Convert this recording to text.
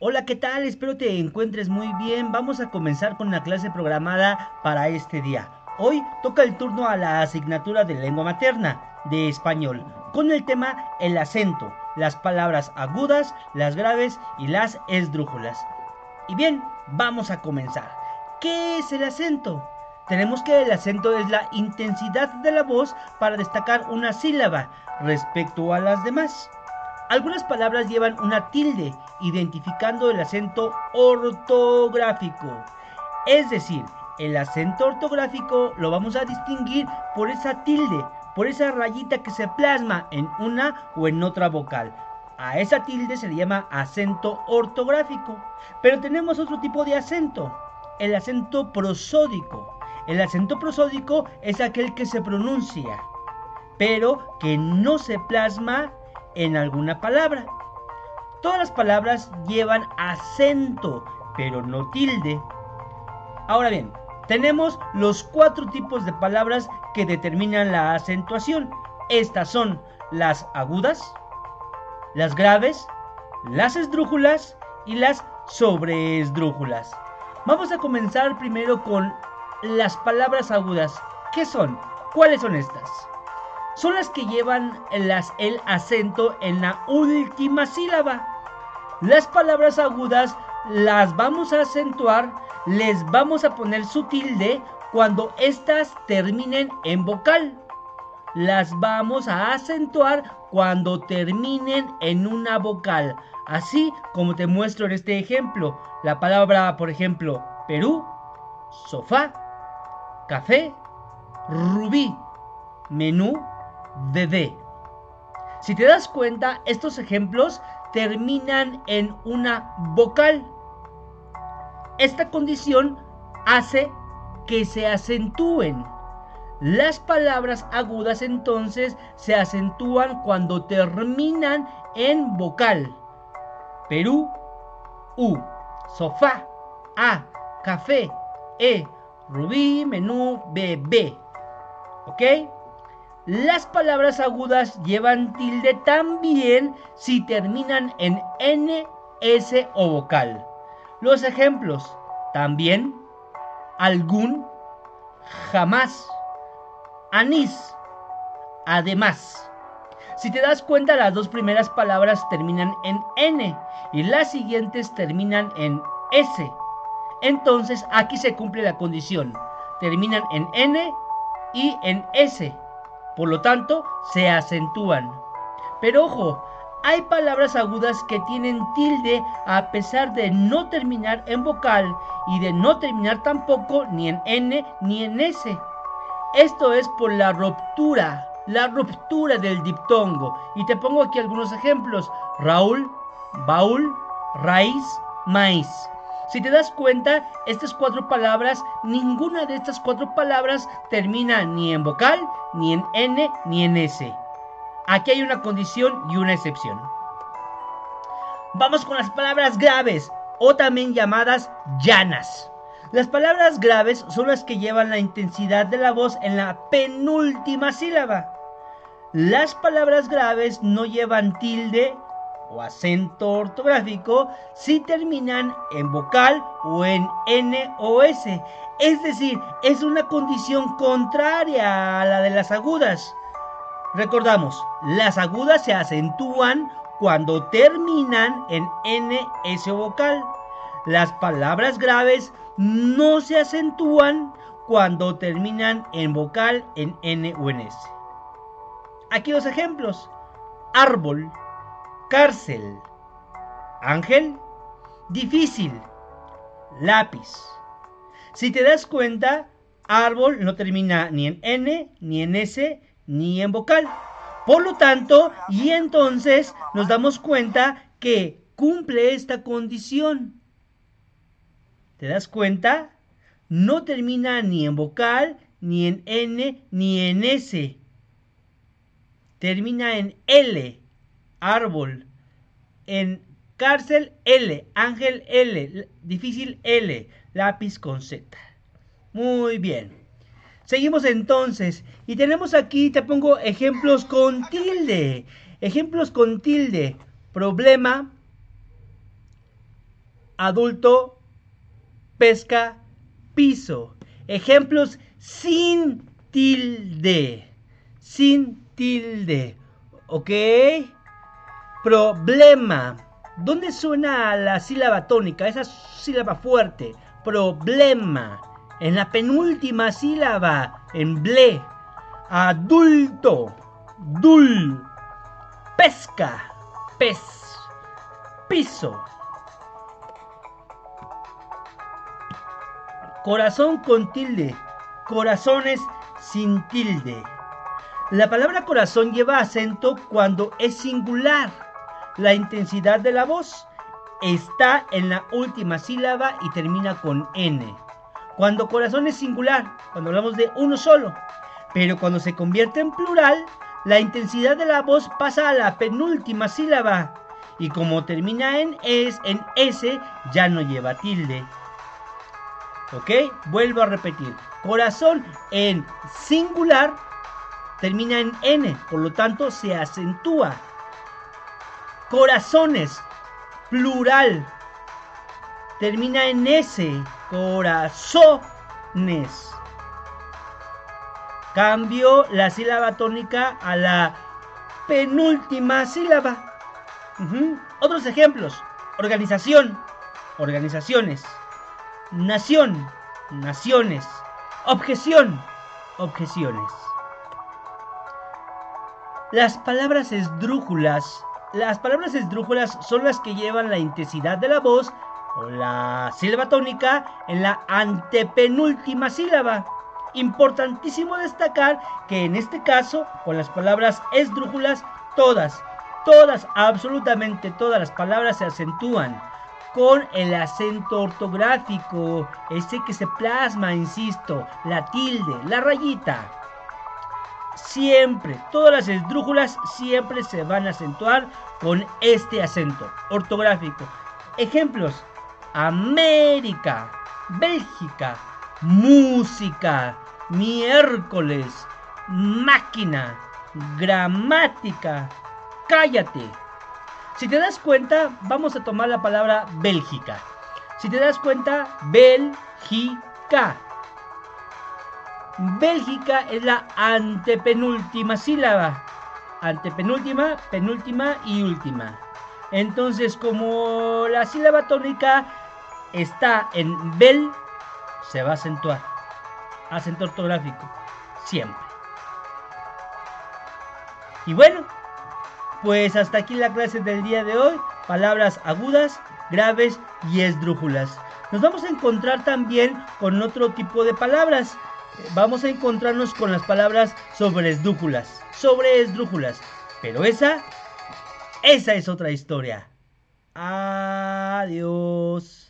Hola, ¿qué tal? Espero te encuentres muy bien. Vamos a comenzar con la clase programada para este día. Hoy toca el turno a la asignatura de lengua materna de español, con el tema el acento, las palabras agudas, las graves y las esdrújulas. Y bien, vamos a comenzar. ¿Qué es el acento? Tenemos que el acento es la intensidad de la voz para destacar una sílaba respecto a las demás. Algunas palabras llevan una tilde identificando el acento ortográfico. Es decir, el acento ortográfico lo vamos a distinguir por esa tilde, por esa rayita que se plasma en una o en otra vocal. A esa tilde se le llama acento ortográfico. Pero tenemos otro tipo de acento, el acento prosódico. El acento prosódico es aquel que se pronuncia, pero que no se plasma en alguna palabra. Todas las palabras llevan acento, pero no tilde. Ahora bien, tenemos los cuatro tipos de palabras que determinan la acentuación. Estas son las agudas, las graves, las esdrújulas y las sobreesdrújulas. Vamos a comenzar primero con las palabras agudas. ¿Qué son? ¿Cuáles son estas? son las que llevan las, el acento en la última sílaba. Las palabras agudas las vamos a acentuar, les vamos a poner su tilde cuando éstas terminen en vocal. Las vamos a acentuar cuando terminen en una vocal. Así como te muestro en este ejemplo. La palabra, por ejemplo, Perú, sofá, café, rubí, menú, bebé. Si te das cuenta, estos ejemplos terminan en una vocal. Esta condición hace que se acentúen. Las palabras agudas entonces se acentúan cuando terminan en vocal. Perú, U, sofá, A, café, E, rubí, menú, bebé. ¿Ok? Las palabras agudas llevan tilde también si terminan en N, S o vocal. Los ejemplos, también, algún, jamás, anís, además. Si te das cuenta, las dos primeras palabras terminan en N y las siguientes terminan en S. Entonces aquí se cumple la condición. Terminan en N y en S. Por lo tanto, se acentúan. Pero ojo, hay palabras agudas que tienen tilde a pesar de no terminar en vocal y de no terminar tampoco ni en N ni en S. Esto es por la ruptura, la ruptura del diptongo. Y te pongo aquí algunos ejemplos. Raúl, baúl, raíz, maíz. Si te das cuenta, estas cuatro palabras, ninguna de estas cuatro palabras termina ni en vocal, ni en N, ni en S. Aquí hay una condición y una excepción. Vamos con las palabras graves o también llamadas llanas. Las palabras graves son las que llevan la intensidad de la voz en la penúltima sílaba. Las palabras graves no llevan tilde o acento ortográfico si terminan en vocal o en N o S. Es decir, es una condición contraria a la de las agudas. Recordamos, las agudas se acentúan cuando terminan en N, S o vocal. Las palabras graves no se acentúan cuando terminan en vocal en N o en S. Aquí dos ejemplos. Árbol, cárcel. Ángel, difícil. Lápiz. Si te das cuenta, árbol no termina ni en N, ni en S, ni en vocal. Por lo tanto, y entonces nos damos cuenta que cumple esta condición. ¿Te das cuenta? No termina ni en vocal, ni en N, ni en S. Termina en L árbol. En cárcel L, ángel L, difícil L, lápiz con Z. Muy bien. Seguimos entonces. Y tenemos aquí, te pongo ejemplos con tilde. Ejemplos con tilde. Problema. Adulto. Pesca. Piso. Ejemplos sin tilde. Sin tilde. ¿Ok? Problema. ¿Dónde suena la sílaba tónica? Esa sílaba fuerte. Problema en la penúltima sílaba, en ble, adulto, dul, pesca, pez, piso. Corazón con tilde, corazones sin tilde. La palabra corazón lleva acento cuando es singular. La intensidad de la voz está en la última sílaba y termina con N. Cuando corazón es singular, cuando hablamos de uno solo. Pero cuando se convierte en plural, la intensidad de la voz pasa a la penúltima sílaba. Y como termina en es, en S, ya no lleva tilde. ¿Ok? Vuelvo a repetir. Corazón en singular termina en N, por lo tanto se acentúa. Corazones, plural, termina en S, corazones. Cambio la sílaba tónica a la penúltima sílaba. Otros ejemplos. Organización, organizaciones. Nación, naciones. Objeción, objeciones. Las palabras esdrújulas. Las palabras esdrújulas son las que llevan la intensidad de la voz la sílaba tónica en la antepenúltima sílaba. Importantísimo destacar que en este caso, con las palabras esdrújulas, todas, todas, absolutamente todas las palabras se acentúan con el acento ortográfico, ese que se plasma, insisto, la tilde, la rayita. Siempre, todas las esdrújulas siempre se van a acentuar con este acento ortográfico. Ejemplos, América, Bélgica, música, miércoles, máquina, gramática, cállate. Si te das cuenta, vamos a tomar la palabra Bélgica. Si te das cuenta, Bélgica. Bélgica es la antepenúltima sílaba. Antepenúltima, penúltima y última. Entonces, como la sílaba tónica está en bel, se va a acentuar. Acento ortográfico, siempre. Y bueno, pues hasta aquí la clase del día de hoy. Palabras agudas, graves y esdrújulas. Nos vamos a encontrar también con otro tipo de palabras. Vamos a encontrarnos con las palabras sobre esdrújulas. Sobre esdrújulas. Pero esa, esa es otra historia. Adiós.